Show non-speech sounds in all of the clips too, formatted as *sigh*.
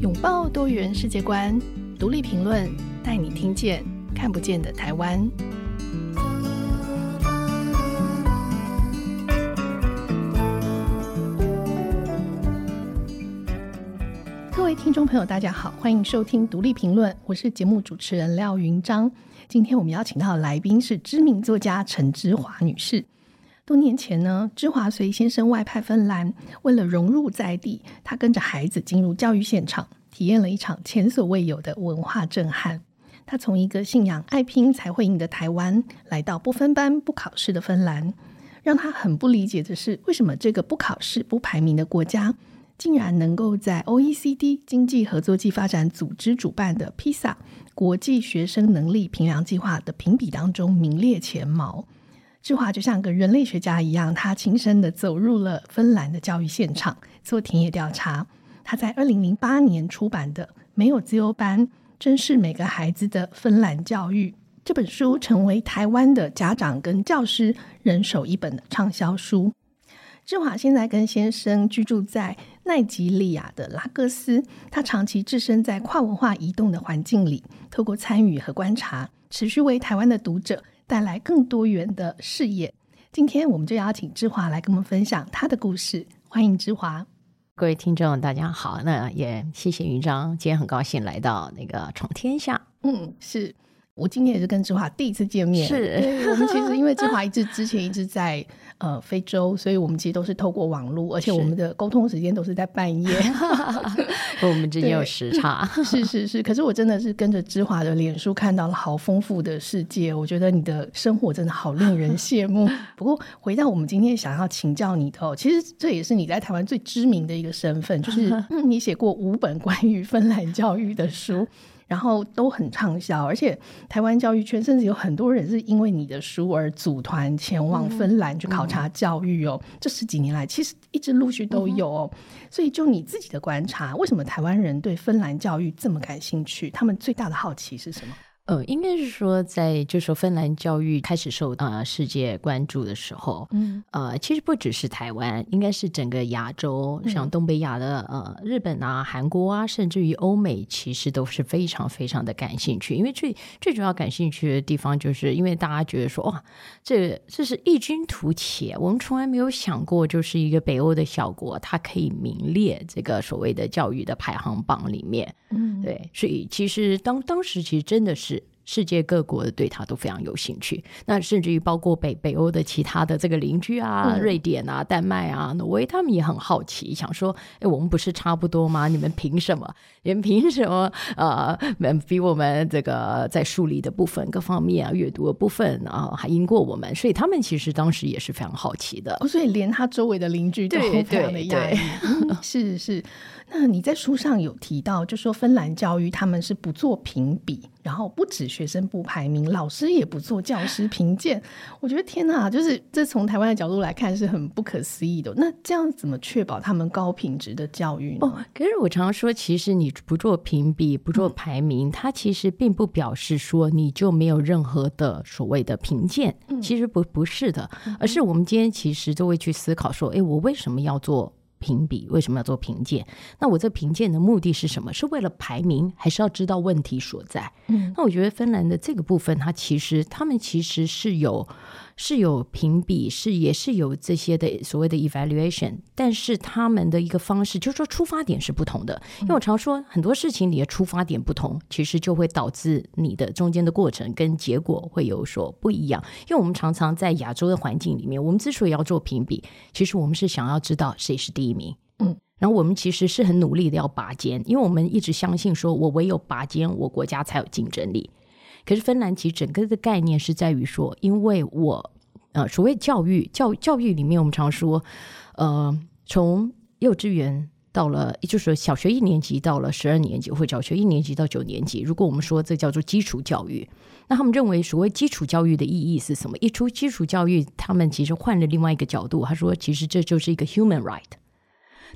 拥抱多元世界观，独立评论，带你听见看不见的台湾。各位听众朋友，大家好，欢迎收听独立评论，我是节目主持人廖云章。今天我们邀请到的来宾是知名作家陈芝华女士。多年前呢，芝华随先生外派芬兰，为了融入在地，他跟着孩子进入教育现场，体验了一场前所未有的文化震撼。他从一个信仰爱拼才会赢的台湾，来到不分班不考试的芬兰，让他很不理解的是，为什么这个不考试不排名的国家，竟然能够在 OECD 经济合作暨发展组织主办的 PISA 国际学生能力评量计划的评比当中名列前茅。芝华就像个人类学家一样，他亲身的走入了芬兰的教育现场，做田野调查。他在二零零八年出版的《没有自由班，珍视每个孩子的芬兰教育》这本书，成为台湾的家长跟教师人手一本的畅销书。芝华现在跟先生居住在奈及利亚的拉各斯，他长期置身在跨文化移动的环境里，透过参与和观察，持续为台湾的读者。带来更多元的视野。今天我们就邀请芝华来跟我们分享他的故事。欢迎芝华，各位听众，大家好。那也谢谢云章，今天很高兴来到那个闯天下。嗯，是。我今天也是跟芝华第一次见面，是我们其实因为芝华一直 *laughs* 之前一直在呃非洲，所以我们其实都是透过网络，而且我们的沟通时间都是在半夜，*laughs* 我们之间有时差，*laughs* 是是是。可是我真的是跟着芝华的脸书看到了好丰富的世界，我觉得你的生活真的好令人羡慕。不过回到我们今天想要请教你的，其实这也是你在台湾最知名的一个身份，就是你写过五本关于芬兰教育的书。然后都很畅销，而且台湾教育圈甚至有很多人是因为你的书而组团前往芬兰去考察教育哦。这十几年来，其实一直陆续都有哦。嗯、所以就你自己的观察，为什么台湾人对芬兰教育这么感兴趣？他们最大的好奇是什么？呃，应该是说，在就说芬兰教育开始受呃世界关注的时候，嗯，呃，其实不只是台湾，应该是整个亚洲，像东北亚的呃日本啊、韩国啊，甚至于欧美，其实都是非常非常的感兴趣。因为最最主要感兴趣的地方，就是因为大家觉得说，哇，这这是异军突起，我们从来没有想过，就是一个北欧的小国，它可以名列这个所谓的教育的排行榜里面。嗯，对，所以其实当当时其实真的是。世界各国的对他都非常有兴趣，那甚至于包括北北欧的其他的这个邻居啊，嗯、瑞典啊、丹麦啊、挪威，他们也很好奇，想说：哎，我们不是差不多吗？你们凭什么？你们凭什么？呃，比我们这个在数理的部分各方面啊，阅读的部分啊，还赢过我们？所以他们其实当时也是非常好奇的。哦、所以连他周围的邻居都非常的压抑。*laughs* 是是。那你在书上有提到，就说芬兰教育他们是不做评比，然后不止学生不排名，老师也不做教师评鉴。我觉得天哪，就是这从台湾的角度来看是很不可思议的。那这样怎么确保他们高品质的教育呢？哦，可是我常常说，其实你不做评比、不做排名，嗯、它其实并不表示说你就没有任何的所谓的评鉴。嗯、其实不不是的，而是我们今天其实都会去思考说，哎，我为什么要做？评比为什么要做评鉴？那我这评鉴的目的是什么？是为了排名，还是要知道问题所在？嗯，那我觉得芬兰的这个部分，它其实他们其实是有。是有评比，是也是有这些的所谓的 evaluation，但是他们的一个方式，就是说出发点是不同的。因为我常说很多事情，你的出发点不同，其实就会导致你的中间的过程跟结果会有所不一样。因为我们常常在亚洲的环境里面，我们之所以要做评比，其实我们是想要知道谁是第一名，嗯，然后我们其实是很努力的要拔尖，因为我们一直相信说，我唯有拔尖，我国家才有竞争力。可是芬兰其实整个的概念是在于说，因为我呃所谓教育教教育里面，我们常说，呃，从幼稚园到了，就是小学一年级到了十二年级，或者小学一年级到九年级，如果我们说这叫做基础教育，那他们认为所谓基础教育的意义是什么？一出基础教育，他们其实换了另外一个角度，他说，其实这就是一个 human right。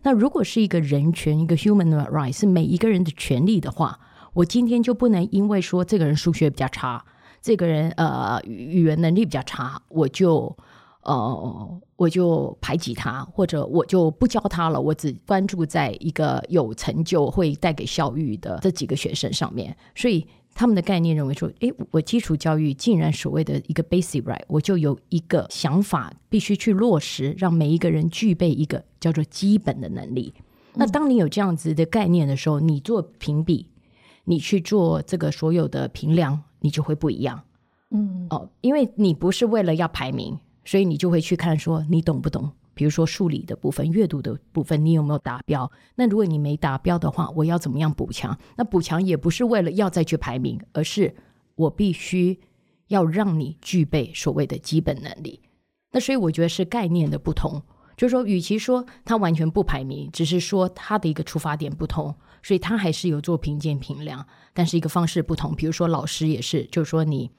那如果是一个人权，一个 human right 是每一个人的权利的话。我今天就不能因为说这个人数学比较差，这个人呃语言能力比较差，我就呃，我就排挤他，或者我就不教他了，我只关注在一个有成就会带给校誉的这几个学生上面。所以他们的概念认为说，诶，我基础教育竟然所谓的一个 basic right，我就有一个想法必须去落实，让每一个人具备一个叫做基本的能力。那当你有这样子的概念的时候，你做评比，你去做这个所有的评量，你就会不一样。嗯，哦，因为你不是为了要排名。所以你就会去看说你懂不懂，比如说数理的部分、阅读的部分，你有没有达标？那如果你没达标的话，我要怎么样补强？那补强也不是为了要再去排名，而是我必须要让你具备所谓的基本能力。那所以我觉得是概念的不同，就是说，与其说他完全不排名，只是说他的一个出发点不同，所以他还是有做评鉴评量，但是一个方式不同。比如说老师也是，就是说你。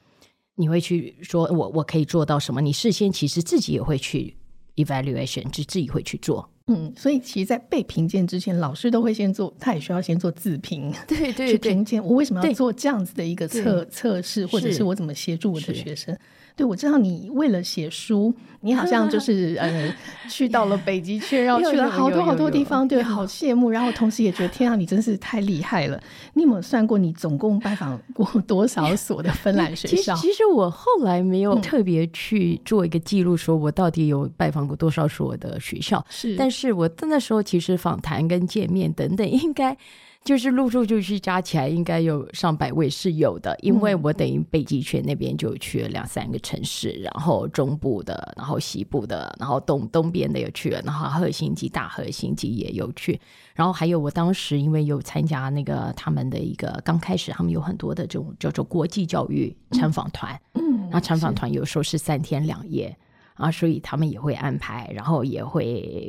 你会去说我我可以做到什么？你事先其实自己也会去 evaluation，就自己会去做。嗯，所以其实，在被评鉴之前，老师都会先做，他也需要先做自评，对对，去评鉴我为什么要做这样子的一个测测试，或者是我怎么协助我的学生。对，我知道你为了写书，你好像就 *laughs* 是呃，去到了北极圈，*laughs* 然后去了好多好多地方，对，好 *laughs* 羡慕。然后同时也觉得，天啊，你真是太厉害了！你有没有算过，你总共拜访过多少所的芬兰学校？其实我后来没有特别去做一个记录，说我到底有拜访过多少所的学校。是，但是我那时候其实访谈跟见面等等，应该。就是陆陆续续加起来应该有上百位是有的，因为我等于北极圈那边就去了两三个城市，然后中部的，然后西部的，然后东东边的也去了，然后赫尔辛基大赫尔辛基也有去，然后还有我当时因为有参加那个他们的一个刚开始他们有很多的这种叫做国际教育参访团，嗯，然后参访团有时候是三天两夜。啊，所以他们也会安排，然后也会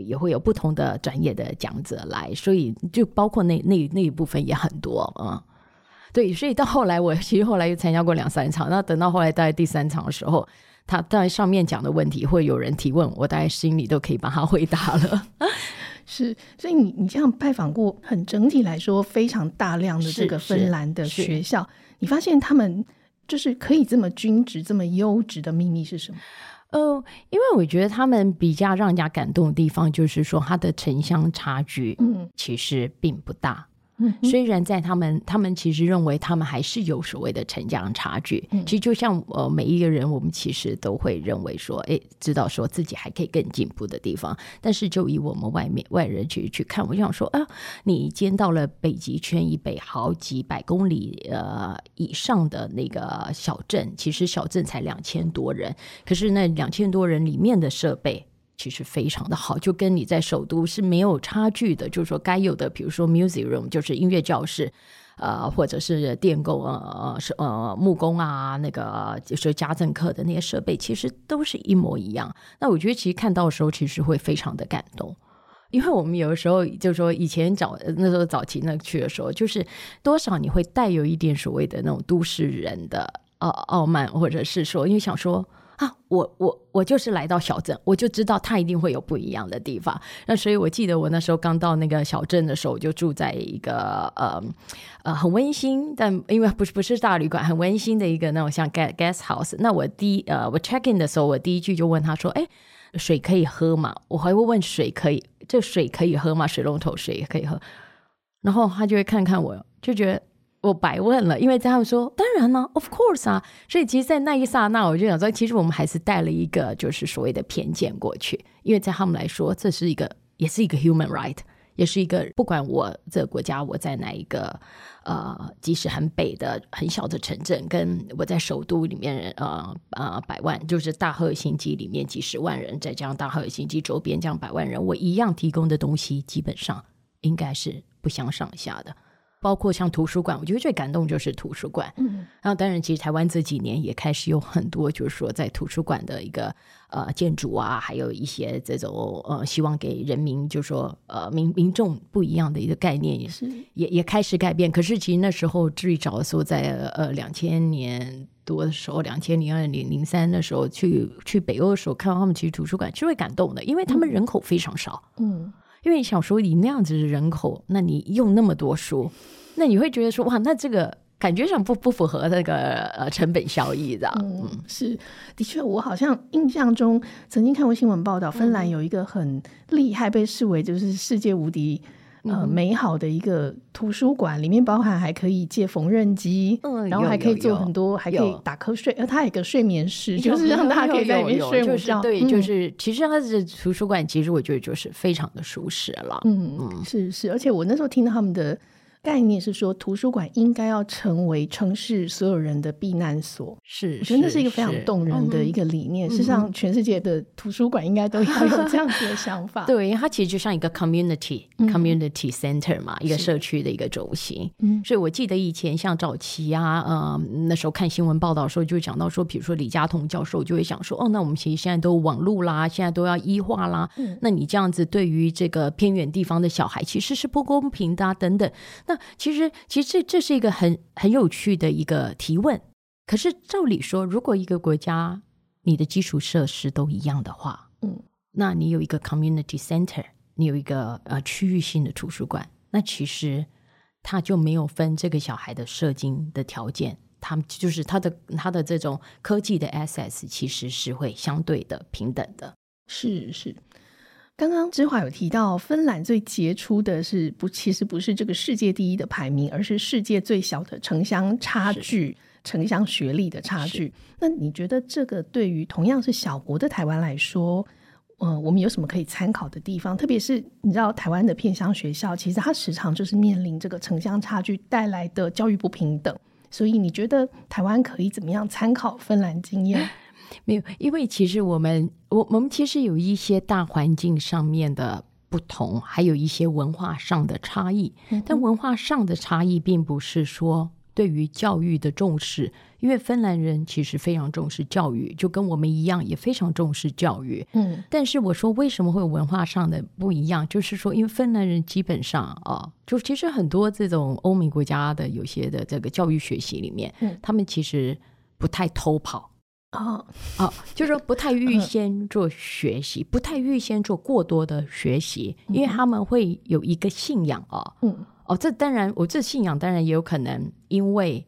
也会有不同的专业的讲者来，所以就包括那那那一部分也很多啊、嗯。对，所以到后来我其实后来又参加过两三场，那等到后来大概第三场的时候，他在上面讲的问题会有人提问，我大概心里都可以帮他回答了。*laughs* 是，所以你你这样拜访过，很整体来说非常大量的这个芬兰的学校，你发现他们就是可以这么均值、这么优质的秘密是什么？呃，因为我觉得他们比较让人家感动的地方，就是说他的城乡差距，嗯，其实并不大。嗯，虽然在他们，他们其实认为他们还是有所谓的城乡差距。嗯，其实就像呃每一个人，我们其实都会认为说，哎，知道说自己还可以更进步的地方。但是就以我们外面外人去去看，我就想说啊，你见到了北极圈以北好几百公里呃以上的那个小镇，其实小镇才两千多人，可是那两千多人里面的设备。其实非常的好，就跟你在首都是没有差距的。就是说，该有的，比如说 music room，就是音乐教室，呃，或者是电工呃是呃木工啊，那个就是家政课的那些设备，其实都是一模一样。那我觉得，其实看到的时候，其实会非常的感动，因为我们有的时候就是说，以前早那时候早期那去的时候，就是多少你会带有一点所谓的那种都市人的呃傲慢，或者是说，因为想说。啊，我我我就是来到小镇，我就知道它一定会有不一样的地方。那所以我记得我那时候刚到那个小镇的时候，我就住在一个呃呃很温馨，但因为不是不是大旅馆，很温馨的一个那种像 guest house。那我第一呃我 check in 的时候，我第一句就问他说：“哎，水可以喝吗？”我还会问水可以，这水可以喝吗？水龙头水也可以喝。然后他就会看看我，就觉得。我白问了，因为他们说当然了，of course 啊，所以其实，在那一刹那，我就想说，其实我们还是带了一个就是所谓的偏见过去，因为在他们来说，这是一个，也是一个 human right，也是一个，不管我这个国家我在哪一个，呃，即使很北的很小的城镇，跟我在首都里面，呃呃，百万就是大赫尔辛基里面几十万人，再加上大赫尔辛基周边这样百万人，我一样提供的东西基本上应该是不相上下的。包括像图书馆，我觉得最感动就是图书馆。嗯，然后当然，其实台湾这几年也开始有很多，就是说在图书馆的一个呃建筑啊，还有一些这种呃希望给人民，就是说呃民民众不一样的一个概念，也是也也开始改变。可是其实那时候最早的时候，在呃两千年多的时候，两千零二零零三的时候去去北欧的时候，看到他们其实图书馆是会感动的，因为他们人口非常少。嗯。嗯因为想说，你那样子的人口，那你用那么多书，那你会觉得说，哇，那这个感觉上不不符合那个呃成本效益的。嗯，是的确，我好像印象中曾经看过新闻报道，芬兰有一个很厉害，被视为就是世界无敌。呃，美好的一个图书馆，里面包含还可以借缝纫机，嗯，然后还可以做很多，还可以打瞌睡，呃，它有一个睡眠室，就是让大家可以在里面睡午觉。对，就是其实它的图书馆，其实我觉得就是非常的舒适了。嗯嗯，是是，而且我那时候听到他们的。概念是说，图书馆应该要成为城市所有人的避难所。是，我觉得那是一个非常动人的一个理念。事实上，全世界的图书馆应该都要有这样子的想法。*laughs* 对，它其实就像一个 community community center 嘛，一个社区的一个中心。嗯，所以我记得以前像早期啊，呃，那时候看新闻报道的时候，就讲到说，比如说李佳彤教授就会想说，哦，那我们其实现在都网络啦，现在都要医化啦，那你这样子对于这个偏远地方的小孩其实是不公平的啊，等等。那其实，其实这这是一个很很有趣的一个提问。可是照理说，如果一个国家你的基础设施都一样的话，嗯，那你有一个 community center，你有一个呃区域性的图书馆，那其实它就没有分这个小孩的社经的条件，他们就是他的他的这种科技的 access 其实是会相对的平等的。是是。刚刚芝华有提到，芬兰最杰出的是不，其实不是这个世界第一的排名，而是世界最小的城乡差距、城乡学历的差距。那你觉得这个对于同样是小国的台湾来说，嗯、呃，我们有什么可以参考的地方？特别是你知道，台湾的偏乡学校其实它时常就是面临这个城乡差距带来的教育不平等，所以你觉得台湾可以怎么样参考芬兰经验？*laughs* 没有，因为其实我们我我们其实有一些大环境上面的不同，还有一些文化上的差异。但文化上的差异，并不是说对于教育的重视，因为芬兰人其实非常重视教育，就跟我们一样，也非常重视教育。嗯，但是我说为什么会有文化上的不一样，就是说，因为芬兰人基本上啊，就其实很多这种欧美国家的有些的这个教育学习里面，嗯他们其实不太偷跑。哦哦，就是说不太预先做学习，不太预先做过多的学习，因为他们会有一个信仰哦。嗯，哦，这当然，我这信仰当然也有可能，因为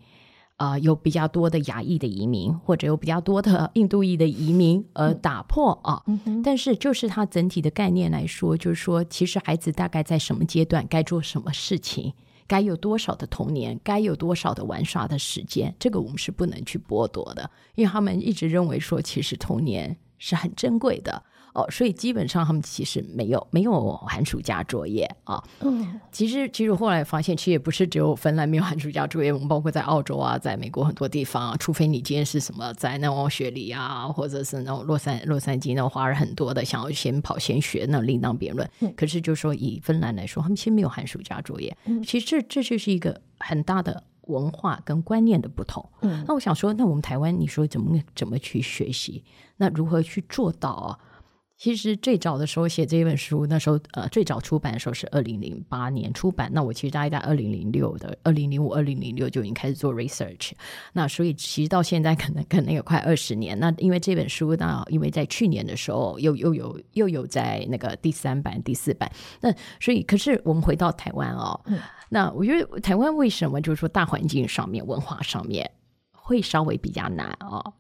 啊、呃，有比较多的亚裔的移民，或者有比较多的印度裔的移民而打破啊。但是就是它整体的概念来说，就是说，其实孩子大概在什么阶段该做什么事情。该有多少的童年，该有多少的玩耍的时间，这个我们是不能去剥夺的，因为他们一直认为说，其实童年是很珍贵的。哦，所以基本上他们其实没有没有寒暑假作业啊。嗯，其实其实后来发现，其实也不是只有芬兰没有寒暑假作业，我们包括在澳洲啊，在美国很多地方啊，除非你今天是什么在那种雪梨啊，或者是那种洛杉洛杉矶那种华人很多的，想要先跑先学，那另当别论。嗯，可是就是说以芬兰来说，他们其实没有寒暑假作业。嗯，其实这这就是一个很大的文化跟观念的不同。嗯，那我想说，那我们台湾，你说怎么怎么去学习？那如何去做到啊？其实最早的时候写这本书，那时候呃最早出版的时候是二零零八年出版。那我其实大概在二零零六的二零零五、二零零六就已经开始做 research。那所以其实到现在可能可能有快二十年。那因为这本书呢，因为在去年的时候又又有又有在那个第三版、第四版。那所以可是我们回到台湾哦，嗯、那我觉得台湾为什么就是说大环境上面、文化上面会稍微比较难哦？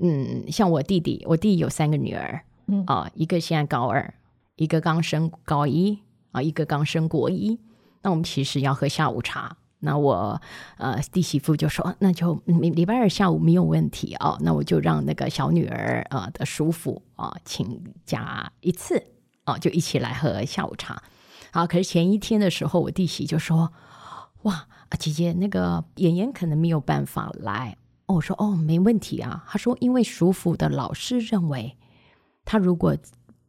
嗯，像我弟弟，我弟弟有三个女儿。嗯啊，一个现在高二，一个刚升高一啊，一个刚升国一。那我们其实要喝下午茶。那我呃弟媳妇就说，那就礼拜二下午没有问题啊。那我就让那个小女儿啊的叔父啊请假一次啊，就一起来喝下午茶。好，可是前一天的时候，我弟媳就说，哇，姐姐那个妍妍可能没有办法来。哦，我说哦，没问题啊。他说，因为叔父的老师认为。他如果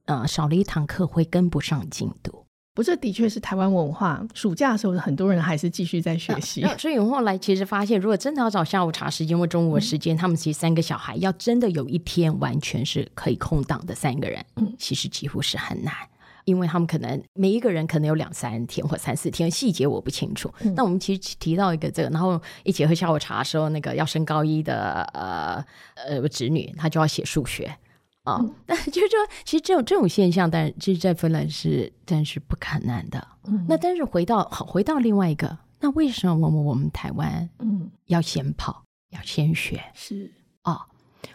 呃少了一堂课，会跟不上进度。不，这的确是台湾文化。暑假的时候，很多人还是继续在学习。*laughs* 所以后来其实发现，如果真的要找下午茶时间或中午的时间，嗯、他们其实三个小孩要真的有一天完全是可以空档的三个人，嗯，其实几乎是很难，因为他们可能每一个人可能有两三天或三四天，细节我不清楚。嗯、那我们其实提到一个这个，然后一起喝下午茶的时候，那个要升高一的呃呃侄女，她就要写数学。啊，*laughs* 但就是说，其实这种这种现象，但其实，在芬兰是，但是不可能的。嗯，那但是回到好，回到另外一个，那为什么我们台湾嗯要先跑，要先学？是哦。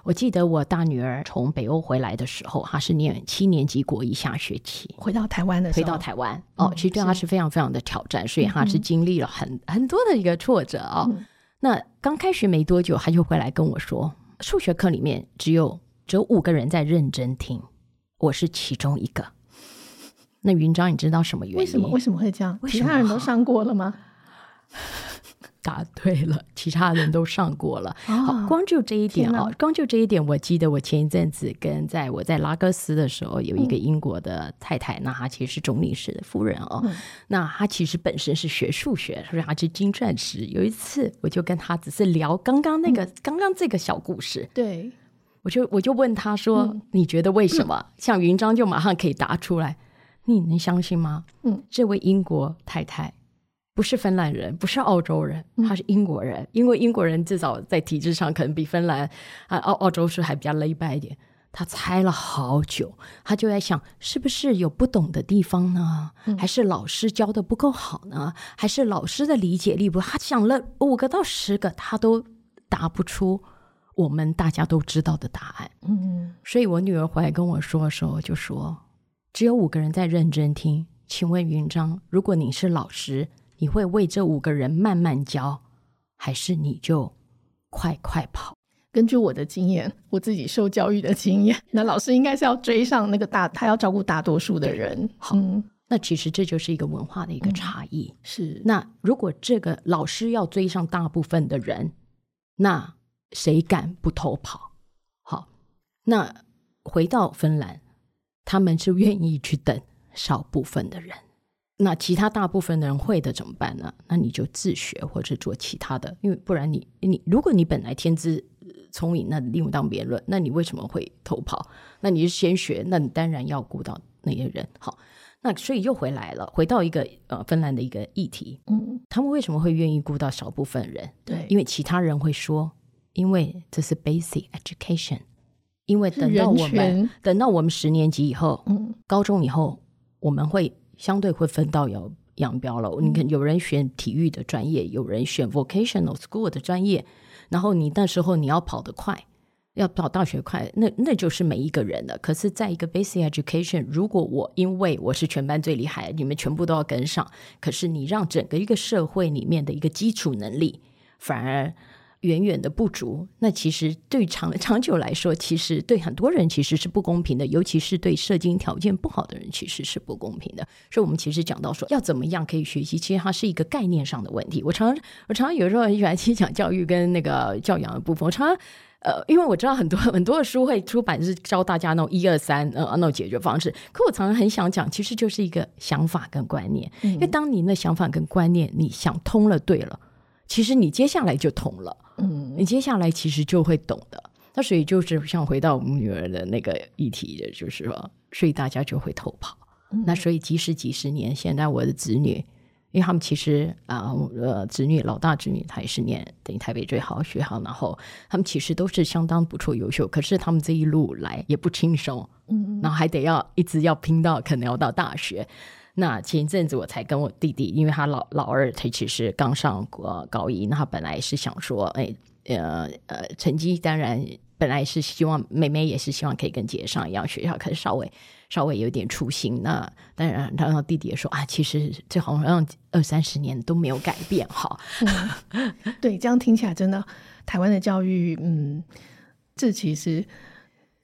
我记得我大女儿从北欧回来的时候，她是念七年级国一下学期回到台湾的时候，回到台湾哦，其实对她是非常非常的挑战，所以她是经历了很很多的一个挫折哦。那刚开学没多久，她就回来跟我说，数学课里面只有只有五个人在认真听，我是其中一个。那云章，你知道什么原因？为什么为什么会这样？其他人都上过了吗？*laughs* 答对了，其他人都上过了。哦、好，光就这一点啊，光就这一点，我记得我前一阵子跟在我在拉各斯的时候，有一个英国的太太，嗯、那她其实是总领事的夫人哦。嗯、那她其实本身是学数学，所以她是金钻石。有一次，我就跟她只是聊刚刚那个、嗯、刚刚这个小故事。对，我就我就问他说：“嗯、你觉得为什么？”嗯、像云章就马上可以答出来。你能相信吗？嗯，这位英国太太。不是芬兰人，不是澳洲人，她是英国人。嗯、因为英国人至少在体制上可能比芬兰啊澳澳洲是还比较 lay 一点。他猜了好久，他就在想，是不是有不懂的地方呢？嗯、还是老师教的不够好呢？还是老师的理解力不？他想了五个到十个，他都答不出我们大家都知道的答案。嗯，所以我女儿回来跟我说的时候，就说只有五个人在认真听。请问云章，如果你是老师？你会为这五个人慢慢教，还是你就快快跑？根据我的经验，我自己受教育的经验，那老师应该是要追上那个大，他要照顾大多数的人。好，嗯、那其实这就是一个文化的一个差异。嗯、是，那如果这个老师要追上大部分的人，那谁敢不偷跑？好，那回到芬兰，他们是愿意去等少部分的人。那其他大部分的人会的怎么办呢？那你就自学或者做其他的，因为不然你你如果你本来天资聪颖，那另当别论。那你为什么会偷跑？那你是先学，那你当然要顾到那些人。好，那所以又回来了，回到一个呃芬兰的一个议题。嗯，他们为什么会愿意顾到少部分人？对，因为其他人会说，因为这是 basic education，因为等到我们等到我们十年级以后，嗯，高中以后我们会。相对会分道扬扬镳了。你看，有人选体育的专业，有人选 vocational school 的专业，然后你那时候你要跑得快，要跑大学快，那那就是每一个人的。可是，在一个 basic education，如果我因为我是全班最厉害，你们全部都要跟上，可是你让整个一个社会里面的一个基础能力反而。远远的不足，那其实对长长久来说，其实对很多人其实是不公平的，尤其是对社经条件不好的人，其实是不公平的。所以，我们其实讲到说要怎么样可以学习，其实它是一个概念上的问题。我常常我常常有时候很喜欢去讲教育跟那个教养的部分。我常常呃，因为我知道很多 *laughs* 很多的书会出版是教大家那种一二三呃那种解决方式，可我常常很想讲，其实就是一个想法跟观念。嗯、因为当你那想法跟观念你想通了，对了。其实你接下来就通了，嗯，你接下来其实就会懂的。那所以就是像回到我们女儿的那个议题的，就是说，所以大家就会偷跑。嗯、那所以即使几十年，现在我的子女，因为他们其实啊，呃，子女老大子女他也是念等于台北最好的学校，然后他们其实都是相当不错优秀，可是他们这一路来也不轻松，嗯，然后还得要一直要拼到可能要到大学。那前一阵子我才跟我弟弟，因为他老老二他其实刚上过高一，那他本来是想说，哎，呃呃，成绩当然本来是希望妹妹也是希望可以跟姐姐上一样学校，可是稍微稍微有点粗心。那当然，然后弟弟也说啊，其实这好像二三十年都没有改变哈。嗯、*laughs* 对，这样听起来真的，台湾的教育，嗯，这其实。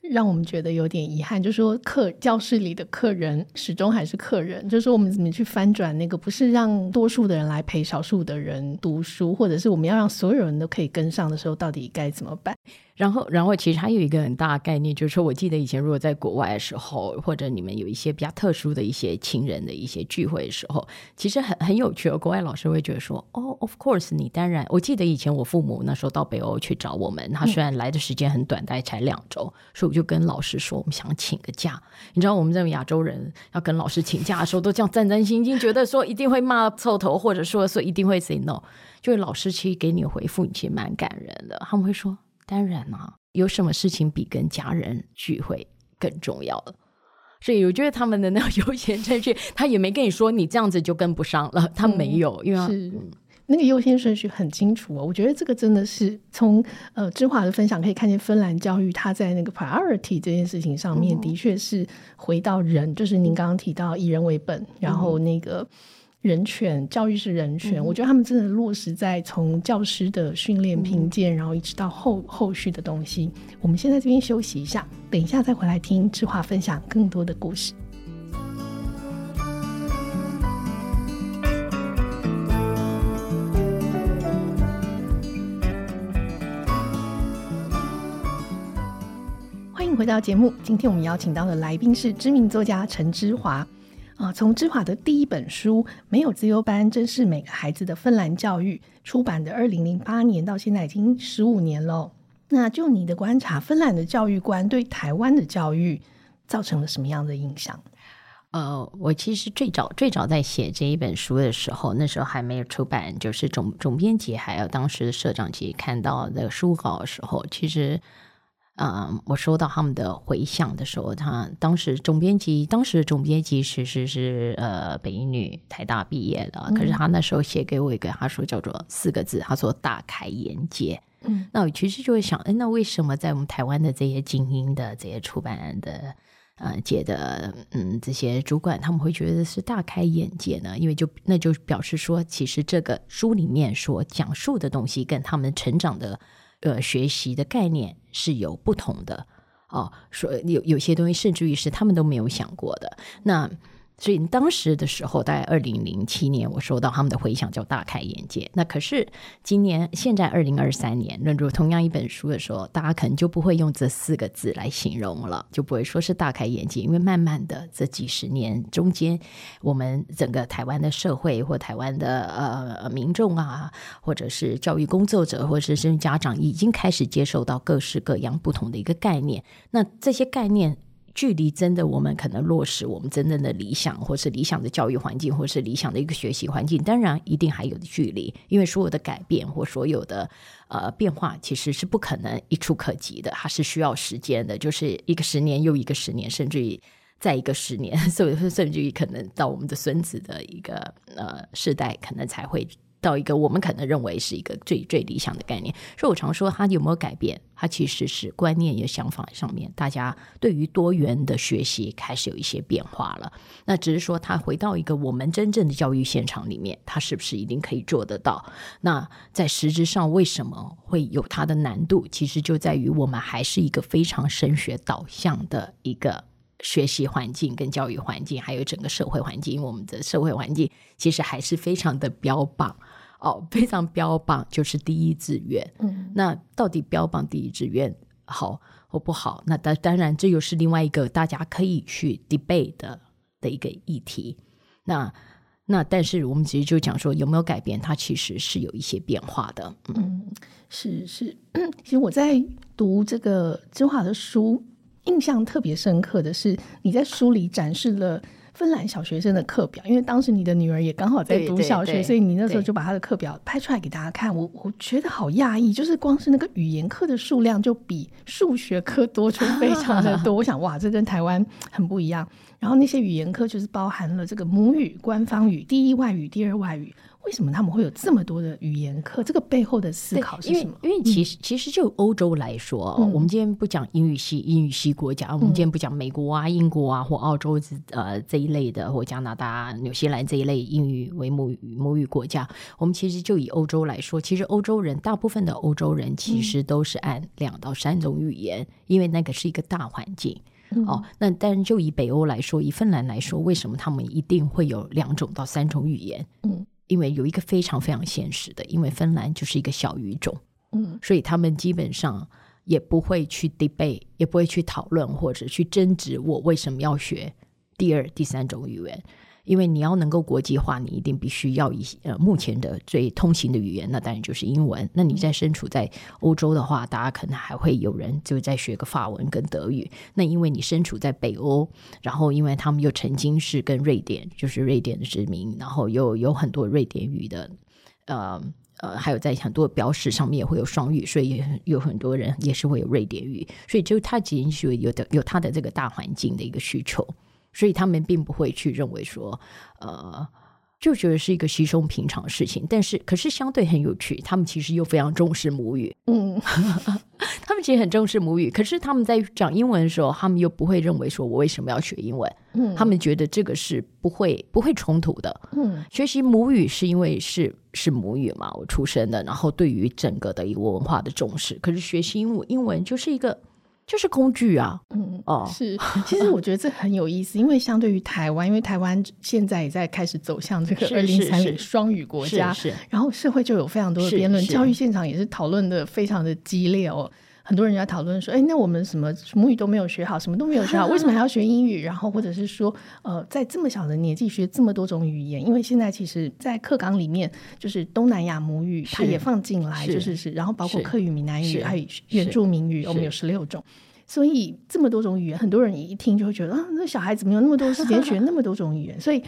让我们觉得有点遗憾，就是说课教室里的客人始终还是客人，就是说我们怎么去翻转那个，不是让多数的人来陪少数的人读书，或者是我们要让所有人都可以跟上的时候，到底该怎么办？然后，然后其实还有一个很大的概念，就是说，我记得以前如果在国外的时候，或者你们有一些比较特殊的一些亲人的一些聚会的时候，其实很很有趣。国外老师会觉得说：“哦，of course，你当然。”我记得以前我父母那时候到北欧去找我们，他虽然来的时间很短，大概才两周，所以我就跟老师说：“我们想请个假。”你知道，我们这种亚洲人要跟老师请假的时候，都这样战战兢兢，觉得说一定会骂臭头，或者说说一定会 say no。就是老师其实给你的回复，你其实蛮感人的。他们会说。当然啊，有什么事情比跟家人聚会更重要了？所以我觉得他们的那个 *laughs* 优先顺序，他也没跟你说你这样子就跟不上了，他没有，嗯、因为是那个优先顺序很清楚哦。我觉得这个真的是从呃芝华的分享可以看见，芬兰教育它在那个 priority 这件事情上面，的确是回到人，嗯、就是您刚刚提到以人为本，嗯、然后那个。人权教育是人权，嗯、我觉得他们真的落实在从教师的训练评鉴，嗯、然后一直到后后续的东西。我们先在这边休息一下，等一下再回来听志华分享更多的故事。欢迎回到节目，今天我们邀请到的来宾是知名作家陈芝华。啊，从芝华的第一本书《没有资优班，珍视每个孩子的芬兰教育》出版的二零零八年到现在已经十五年了。那就你的观察，芬兰的教育观对台湾的教育造成了什么样的影响？呃，我其实最早最早在写这一本书的时候，那时候还没有出版，就是总总编辑还有当时的社长其实看到那个书稿的时候，其实。嗯，我收到他们的回响的时候，他当时总编辑，当时的总编辑其实是呃北一女台大毕业的，可是他那时候写给我一个，他说叫做四个字，他说大开眼界。嗯，那我其实就会想，哎，那为什么在我们台湾的这些精英的这些出版的呃界的嗯这些主管，他们会觉得是大开眼界呢？因为就那就表示说，其实这个书里面所讲述的东西跟他们成长的。呃，学习的概念是有不同的哦，说有有些东西甚至于是他们都没有想过的。那。所以当时的时候，大概二零零七年，我收到他们的回响，叫大开眼界。那可是今年，现在二零二三年，论著同样一本书的时候，大家可能就不会用这四个字来形容了，就不会说是大开眼界，因为慢慢的这几十年中间，我们整个台湾的社会或台湾的呃民众啊，或者是教育工作者，或者是家长，已经开始接受到各式各样不同的一个概念。那这些概念。距离真的，我们可能落实我们真正的理想，或是理想的教育环境，或是理想的一个学习环境，当然一定还有距离，因为所有的改变或所有的呃变化，其实是不可能一触可及的，它是需要时间的，就是一个十年又一个十年，甚至于再一个十年，甚至甚至于可能到我们的孙子的一个呃世代，可能才会。到一个我们可能认为是一个最最理想的概念，所以我常说它有没有改变？它其实是观念也想法上面，大家对于多元的学习开始有一些变化了。那只是说，它回到一个我们真正的教育现场里面，它是不是一定可以做得到？那在实质上为什么会有它的难度？其实就在于我们还是一个非常升学导向的一个学习环境跟教育环境，还有整个社会环境。因为我们的社会环境其实还是非常的标榜。哦，非常标榜就是第一志愿。嗯，那到底标榜第一志愿好或不好？那当当然，这又是另外一个大家可以去 debate 的的一个议题。那那但是我们其实就讲说有没有改变？它其实是有一些变化的。嗯，嗯是是。*clears throat* 其实我在读这个知华的书，印象特别深刻的是你在书里展示了。芬兰小学生的课表，因为当时你的女儿也刚好在读小学，所以你那时候就把她的课表拍出来给大家看。我我觉得好讶异，就是光是那个语言课的数量就比数学课多出非常的多。*laughs* 我想，哇，这跟台湾很不一样。然后那些语言课就是包含了这个母语、官方语、第一外语、第二外语。为什么他们会有这么多的语言课？这个背后的思考是什么？因为，因为其实、嗯、其实就欧洲来说，嗯、我们今天不讲英语系英语系国家，嗯、我们今天不讲美国啊、英国啊或澳洲呃这一类的，或加拿大、纽西兰这一类英语为母语母语国家，我们其实就以欧洲来说，其实欧洲人大部分的欧洲人其实都是按两到三种语言，嗯、因为那个是一个大环境。嗯、哦，那但是就以北欧来说，以芬兰来说，为什么他们一定会有两种到三种语言？嗯。因为有一个非常非常现实的，因为芬兰就是一个小语种，嗯，所以他们基本上也不会去 debate，也不会去讨论或者去争执我为什么要学第二、第三种语言。因为你要能够国际化，你一定必须要以呃目前的最通行的语言，那当然就是英文。那你在身处在欧洲的话，大家可能还会有人就在学个法文跟德语。那因为你身处在北欧，然后因为他们又曾经是跟瑞典，就是瑞典的殖民，然后又有很多瑞典语的，呃呃，还有在很多标识上面也会有双语，所以也有很多人也是会有瑞典语。所以就他仅仅是有的有他的这个大环境的一个需求。所以他们并不会去认为说，呃就觉得是一个稀松平常的事情，但是可是相对很有趣，他们其实又非常重视母语。嗯，*laughs* 他们其实很重视母语，可是他们在讲英文的时候，他们又不会认为说我为什么要学英文？嗯，他们觉得这个是不会不会冲突的。嗯，学习母语是因为是是母语嘛，我出生的，然后对于整个的一个文化的重视。可是学习英文英文就是一个。就是工具啊，嗯哦，是。其实我觉得这很有意思，因为相对于台湾，因为台湾现在也在开始走向这个二零三零双语国家，是，是，是，然后社会就有非常多的辩论，教育现场也是讨论的非常的激烈哦。很多人在讨论说，哎，那我们什么母语都没有学好，什么都没有学好，*laughs* 为什么还要学英语？然后或者是说，呃，在这么小的年纪学这么多种语言，因为现在其实，在课纲里面，就是东南亚母语它也放进来，就是是，然后包括客语、闽南语还有原住民语，我们有十六种。所以这么多种语言，很多人一听就会觉得啊，那小孩子没有那么多时间学 *laughs* 那么多种语言。所以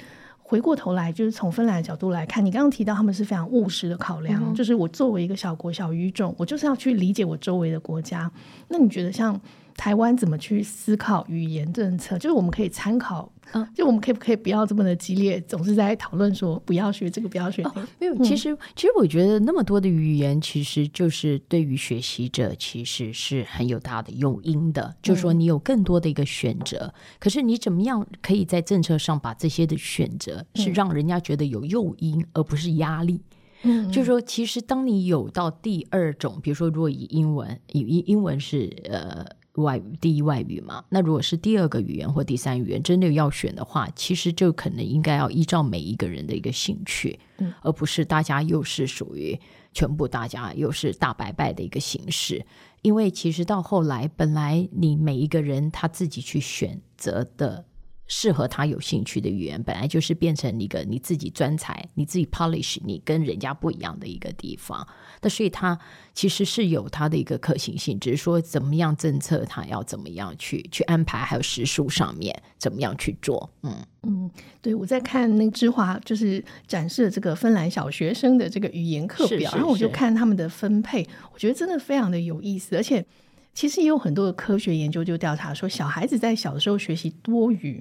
回过头来，就是从芬兰的角度来看，你刚刚提到他们是非常务实的考量，嗯、就是我作为一个小国小语种，我就是要去理解我周围的国家。那你觉得像台湾怎么去思考语言政策？就是我们可以参考。嗯，就我们可以不可以不要这么的激烈，总是在讨论说不要学这个，不要学那个。没有，其实其实我觉得那么多的语言，其实就是对于学习者其实是很有大的诱因的。就是说你有更多的一个选择，可是你怎么样可以在政策上把这些的选择是让人家觉得有诱因，而不是压力？嗯，就是说，其实当你有到第二种，比如说，如果以英文，以英英文是呃。外语第一外语嘛，那如果是第二个语言或第三语言，真的要选的话，其实就可能应该要依照每一个人的一个兴趣，嗯，而不是大家又是属于全部大家又是大拜拜的一个形式。因为其实到后来，本来你每一个人他自己去选择的。适合他有兴趣的语言，本来就是变成一个你自己专才、你自己 polish 你跟人家不一样的一个地方。那所以它其实是有它的一个可行性，只是说怎么样政策，它要怎么样去去安排，还有时数上面怎么样去做。嗯嗯，对，我在看那个芝华就是展示了这个芬兰小学生的这个语言课表，然后我就看他们的分配，我觉得真的非常的有意思，而且其实也有很多的科学研究就调查说，小孩子在小的时候学习多语。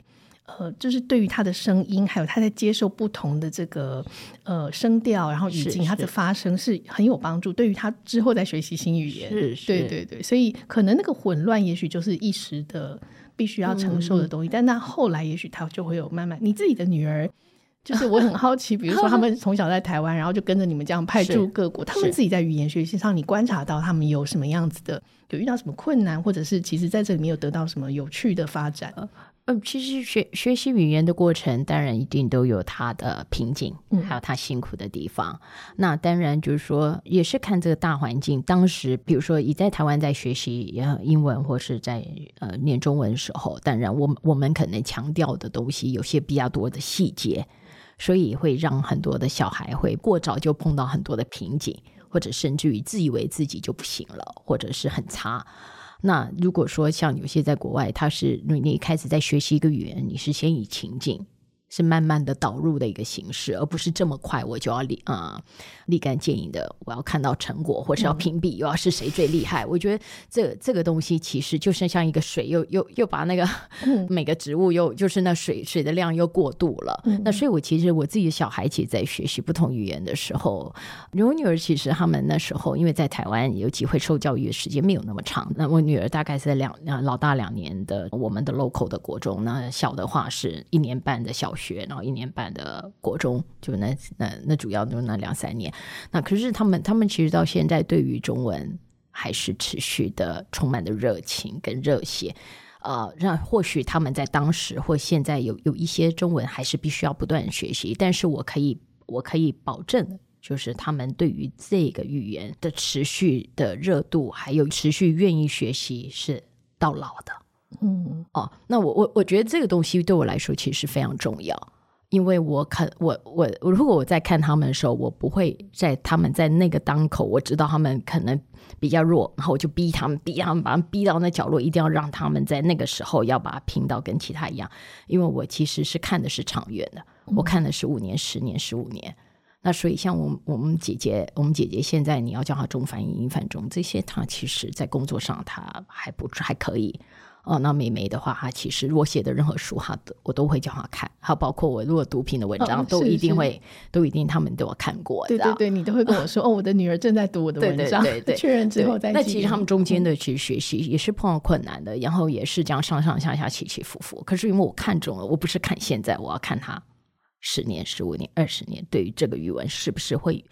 呃，就是对于他的声音，还有他在接受不同的这个呃声调，然后语境，他的发声是很有帮助。对于他之后在学习新语言，是是对对对，所以可能那个混乱，也许就是一时的必须要承受的东西。嗯、但那后来，也许他就会有慢慢。你自己的女儿，就是我很好奇，比如说他们从小在台湾，然后就跟着你们这样派驻各国，他们自己在语言学习上，你观察到他们有什么样子的，有遇到什么困难，或者是其实在这里面有得到什么有趣的发展？嗯，其实学学习语言的过程，当然一定都有它的瓶颈，还有它辛苦的地方。嗯、那当然就是说，也是看这个大环境。当时，比如说，你在台湾在学习英文，或是在呃念中文的时候，当然我们我们可能强调的东西有些比较多的细节，所以会让很多的小孩会过早就碰到很多的瓶颈，或者甚至于自以为自己就不行了，或者是很差。那如果说像有些在国外，他是你你一开始在学习一个语言，你是先以情境。是慢慢的导入的一个形式，而不是这么快我就要立啊立竿见影的，我要看到成果，或是要评比，又要是谁最厉害。嗯、我觉得这这个东西其实就是像一个水，又又又把那个、嗯、*laughs* 每个植物又就是那水水的量又过度了。嗯、那所以，我其实我自己的小孩其实在学习不同语言的时候，我女儿其实他们那时候因为在台湾有机会受教育的时间没有那么长，那我女儿大概是在两老大两年的我们的 local 的国中，那小的话是一年半的小学。然后一年半的国中，就那那那主要就那两三年。那可是他们他们其实到现在对于中文还是持续的充满的热情跟热血。呃，让或许他们在当时或现在有有一些中文还是必须要不断学习。但是我可以我可以保证，就是他们对于这个语言的持续的热度，还有持续愿意学习是到老的。嗯哦，那我我我觉得这个东西对我来说其实非常重要，因为我看我我如果我在看他们的时候，我不会在他们在那个当口，我知道他们可能比较弱，然后我就逼他们逼他们把他们逼到那角落，一定要让他们在那个时候要把它拼到跟其他一样，因为我其实是看的是长远的，我看的是五年、十年、十五年。那所以像我们我们姐姐，我们姐姐现在你要叫她中翻英、英翻中这些，她其实在工作上她还不还可以。哦，那妹妹的话，她其实我写的任何书，她的我都会叫她看，还有包括我如果读评的文章，哦、都一定会，都一定他们都有看过。对对对，你都会跟我说，*laughs* 哦，我的女儿正在读我的文章，对对对，确认之后再。那其实他们中间的其实学习也是碰到困难的，然后也是这样上上下下起起伏伏。可是因为我看中了，我不是看现在，我要看他十年、十五年、二十年，对于这个语文是不是会。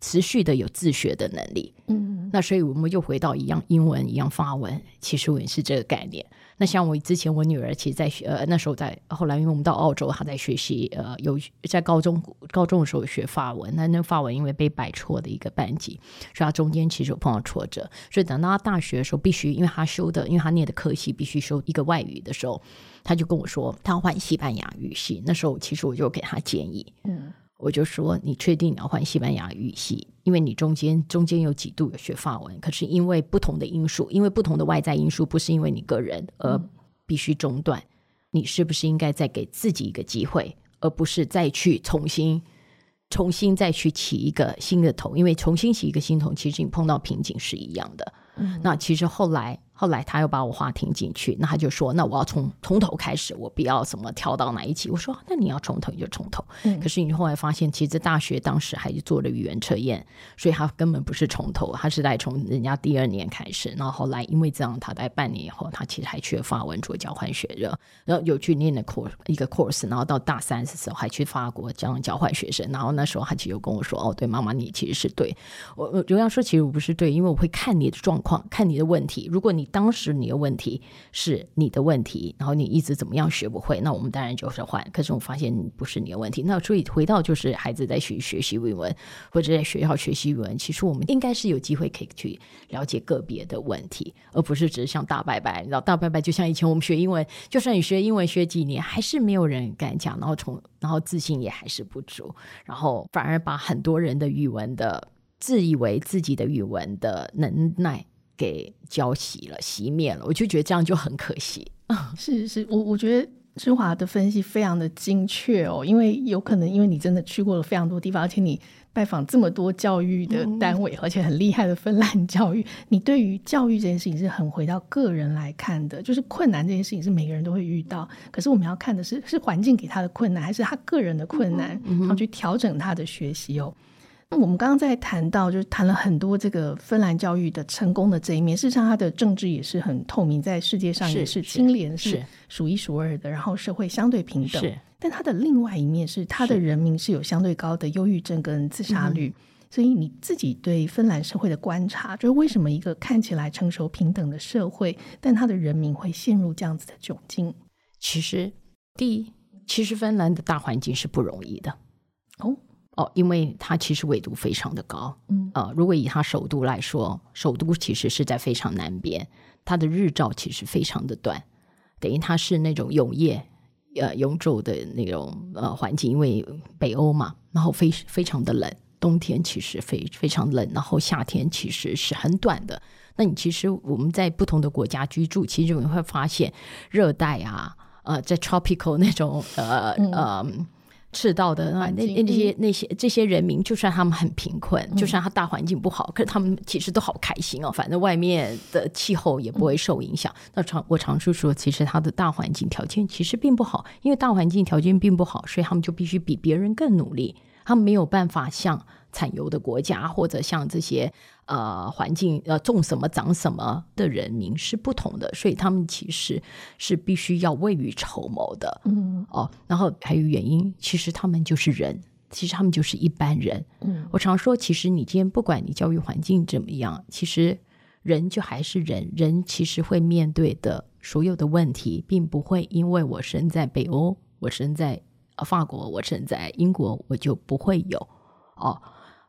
持续的有自学的能力，嗯，那所以我们又回到一样英文，一样法文，其实我也是这个概念。那像我之前我女儿其实在学，呃，那时候在后来，因为我们到澳洲，她在学习，呃，有在高中高中的时候学法文，那那法文因为被摆错的一个班级，所以她中间其实有碰到挫折，所以等到她大学的时候，必须因为她修的，因为她念的科系必须修一个外语的时候，她就跟我说她要换西班牙语系。那时候其实我就给她建议，嗯。我就说，你确定你要换西班牙语系？因为你中间中间有几度有学法文，可是因为不同的因素，因为不同的外在因素，不是因为你个人而必须中断。你是不是应该再给自己一个机会，而不是再去重新重新再去起一个新的头？因为重新起一个新头，其实你碰到瓶颈是一样的。嗯。那其实后来。后来他又把我话听进去，那他就说：“那我要从从头开始，我不要什么跳到哪一期。”我说：“那你要从头你就从头。嗯”可是你后来发现，其实大学当时还是做了语言测验，所以他根本不是从头，他是在从人家第二年开始。然后后来因为这样，他在半年以后，他其实还去了法文做交换学生，然后有去念的 course 一个 course，然后到大三的时候还去法国当交换学生。然后那时候他其实有跟我说：“哦，对，妈妈，你其实是对。”我我就要说，其实我不是对，因为我会看你的状况，看你的问题。如果你当时你的问题，是你的问题，然后你一直怎么样学不会，那我们当然就是换。可是我发现不是你的问题，那所以回到就是孩子在学学习语文或者在学校学习语文，其实我们应该是有机会可以去了解个别的问题，而不是只是像大拜拜。你知道大拜拜就像以前我们学英文，就算你学英文学几年，还是没有人敢讲，然后从然后自信也还是不足，然后反而把很多人的语文的自以为自己的语文的能耐。给浇熄了，熄灭了，我就觉得这样就很可惜。*laughs* 是是，我我觉得芝华的分析非常的精确哦，因为有可能因为你真的去过了非常多地方，而且你拜访这么多教育的单位，嗯、而且很厉害的芬兰教育，*laughs* 你对于教育这件事情是很回到个人来看的，就是困难这件事情是每个人都会遇到，可是我们要看的是是环境给他的困难，还是他个人的困难，嗯、然后去调整他的学习哦。那我们刚刚在谈到，就是谈了很多这个芬兰教育的成功的这一面。事实上，它的政治也是很透明，在世界上也是清廉，是数一数二的。然后社会相对平等。是，但它的另外一面是，它的人民是有相对高的忧郁症跟自杀率。所以你自己对芬兰社会的观察，就是为什么一个看起来成熟平等的社会，但它的人民会陷入这样子的窘境？其实，第一，其实芬兰的大环境是不容易的。哦。哦，因为它其实纬度非常的高，嗯，呃，如果以它首都来说，首都其实是在非常南边，它的日照其实非常的短，等于它是那种永夜，呃，永昼的那种呃环境，因为北欧嘛，然后非非常的冷，冬天其实非非常冷，然后夏天其实是很短的。那你其实我们在不同的国家居住，其实你会发现热带啊，呃，在 tropical 那种呃、嗯、呃。赤道的那那那些那些这些人民，就算他们很贫困，嗯、就算他大环境不好，可是他们其实都好开心哦。反正外面的气候也不会受影响。嗯、那常我常说说，其实他的大环境条件其实并不好，因为大环境条件并不好，所以他们就必须比别人更努力。他们没有办法像产油的国家，或者像这些呃环境呃种什么长什么的人民是不同的，所以他们其实是必须要未雨绸缪的。嗯哦，然后还有原因，其实他们就是人，其实他们就是一般人。嗯，我常说，其实你今天不管你教育环境怎么样，其实人就还是人，人其实会面对的所有的问题，并不会因为我生在北欧，我生在法国，我生在英国，我就不会有哦。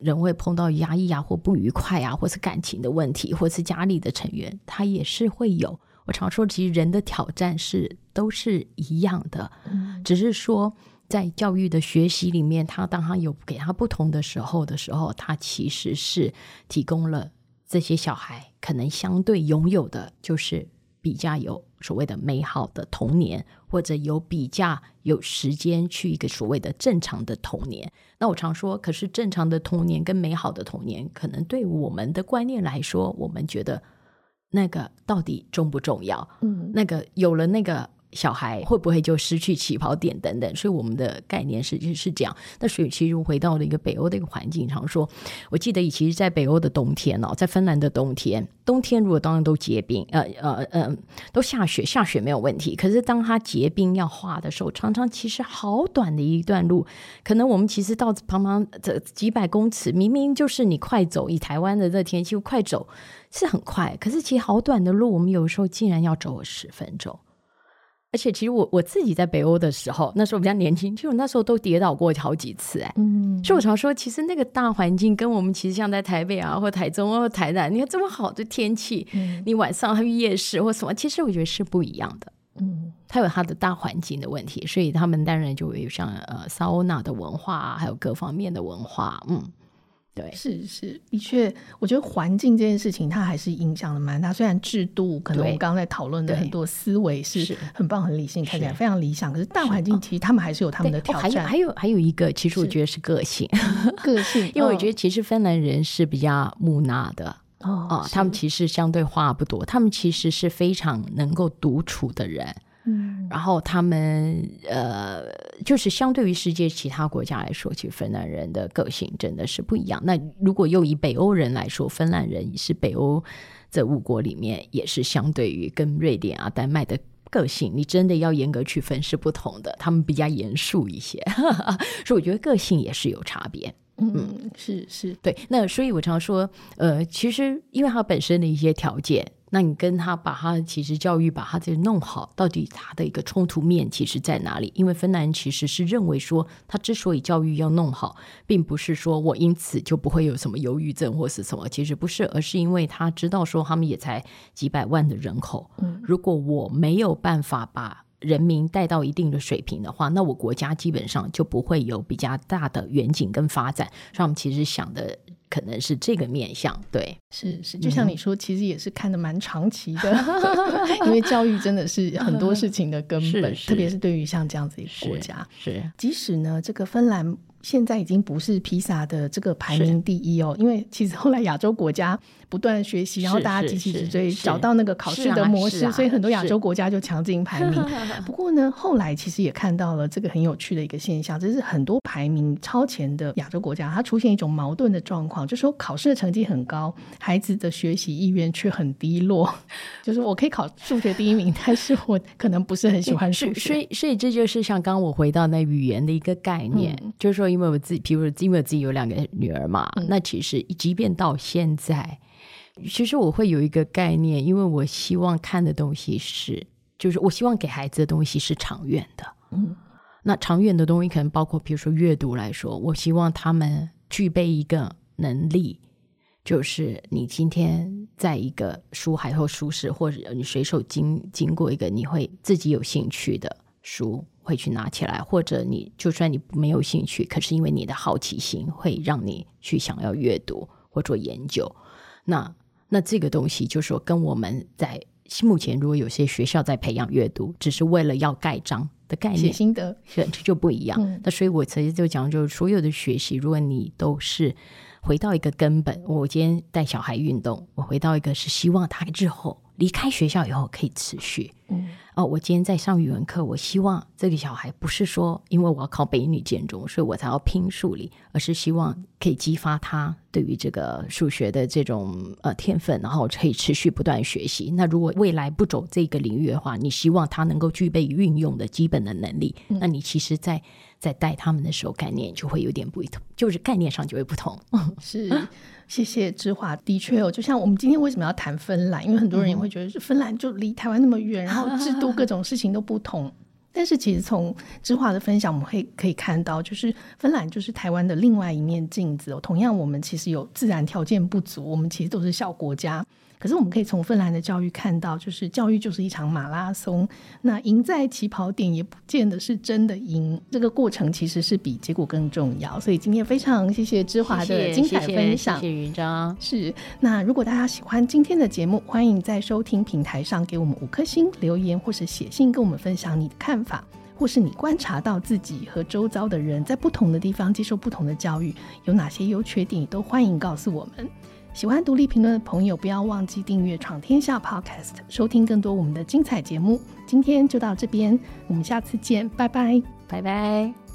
人会碰到压抑啊，或不愉快啊，或是感情的问题，或是家里的成员，他也是会有。我常说，其实人的挑战是都是一样的，嗯、只是说在教育的学习里面，他当他有给他不同的时候的时候，他其实是提供了这些小孩可能相对拥有的，就是比较有所谓的美好的童年。或者有比较有时间去一个所谓的正常的童年，那我常说，可是正常的童年跟美好的童年，可能对我们的观念来说，我们觉得那个到底重不重要？嗯，那个有了那个。小孩会不会就失去起跑点等等？所以我们的概念是就是这样。那所以其实回到了一个北欧的一个环境，常说，我记得以其实，在北欧的冬天哦，在芬兰的冬天，冬天如果当然都结冰，呃呃呃，都下雪，下雪没有问题。可是当它结冰要化的时候，常常其实好短的一段路，可能我们其实到旁旁这几百公尺，明明就是你快走，以台湾的这天气快走是很快，可是其实好短的路，我们有时候竟然要走十分钟。而且其实我我自己在北欧的时候，那时候比较年轻，其实我那时候都跌倒过好几次哎。嗯，所以我常说，其实那个大环境跟我们其实像在台北啊，或台中或台南，你看这么好的天气，嗯，你晚上去夜市或什么，其实我觉得是不一样的。嗯，它有它的大环境的问题，所以他们当然就会有像呃萨欧纳的文化，还有各方面的文化，嗯。对，是是，的确，我觉得环境这件事情，它还是影响了蛮大。虽然制度可能我们刚刚在讨论的很多思维是很棒、很理性，看起来非常理想，可是大环境其实他们还是有他们的挑战。还有还有还有一个，其实我觉得是个性，*laughs* 个性，因为我觉得其实芬兰人是比较木讷的哦，哦，他们其实相对话不多，他们其实是非常能够独处的人。嗯，然后他们呃，就是相对于世界其他国家来说，其实芬兰人的个性真的是不一样。那如果又以北欧人来说，芬兰人是北欧这五国里面，也是相对于跟瑞典啊、丹麦的个性，你真的要严格区分是不同的。他们比较严肃一些，所以我觉得个性也是有差别。嗯，嗯是是，对。那所以我常说，呃，其实因为他本身的一些条件。那你跟他把他其实教育把他这弄好，到底他的一个冲突面其实在哪里？因为芬兰其实是认为说，他之所以教育要弄好，并不是说我因此就不会有什么忧郁症或是什么，其实不是，而是因为他知道说他们也才几百万的人口，如果我没有办法把人民带到一定的水平的话，那我国家基本上就不会有比较大的远景跟发展。所以我们其实想的。可能是这个面向，对，是是，就像你说，其实也是看的蛮长期的，*laughs* 因为教育真的是很多事情的根本，*laughs* 特别是对于像这样子一个国家，是，是。即使呢，这个芬兰。现在已经不是披萨的这个排名第一哦，因为其实后来亚洲国家不断学习，然后大家集体直追，找到那个考试的模式，啊啊、所以很多亚洲国家就强进排名。*laughs* 不过呢，后来其实也看到了这个很有趣的一个现象，就是很多排名超前的亚洲国家，它出现一种矛盾的状况，就是说考试的成绩很高，孩子的学习意愿却很低落。*laughs* 就是我可以考数学第一名，但是我可能不是很喜欢数学。*laughs* 所以，所以这就是像刚刚我回到那语言的一个概念，嗯、就是说。因为我自己，比如因为我自己有两个女儿嘛，嗯、那其实即便到现在，其实我会有一个概念，因为我希望看的东西是，就是我希望给孩子的东西是长远的。嗯，那长远的东西可能包括，比如说阅读来说，我希望他们具备一个能力，就是你今天在一个书海或书市，或者你随手经经过一个你会自己有兴趣的书。会去拿起来，或者你就算你没有兴趣，可是因为你的好奇心会让你去想要阅读或做研究。那那这个东西就是说，跟我们在目前如果有些学校在培养阅读，只是为了要盖章的概念，写心得，这就不一样。嗯、那所以我其实就讲，就是所有的学习，如果你都是回到一个根本，我今天带小孩运动，我回到一个是希望他日后离开学校以后可以持续。嗯。哦，我今天在上语文课，我希望这个小孩不是说因为我要考北女建中，所以我才要拼数理，而是希望可以激发他对于这个数学的这种呃天分，然后可以持续不断学习。那如果未来不走这个领域的话，你希望他能够具备运用的基本的能力，嗯、那你其实在在带他们的时候，概念就会有点不同，就是概念上就会不同。是。*laughs* 谢谢芝华，的确哦，就像我们今天为什么要谈芬兰？因为很多人也会觉得，是芬兰就离台湾那么远，然后制度各种事情都不同。但是其实从芝华的分享，我们会可以看到，就是芬兰就是台湾的另外一面镜子哦。同样，我们其实有自然条件不足，我们其实都是小国家。可是我们可以从芬兰的教育看到，就是教育就是一场马拉松，那赢在起跑点也不见得是真的赢，这个过程其实是比结果更重要。所以今天非常谢谢芝华的精彩分享，谢谢云章。是，那如果大家喜欢今天的节目，欢迎在收听平台上给我们五颗星留言，或是写信跟我们分享你的看法，或是你观察到自己和周遭的人在不同的地方接受不同的教育，有哪些优缺点，都欢迎告诉我们。喜欢独立评论的朋友，不要忘记订阅《闯天下 Podcast》，收听更多我们的精彩节目。今天就到这边，我们下次见，拜拜，拜拜。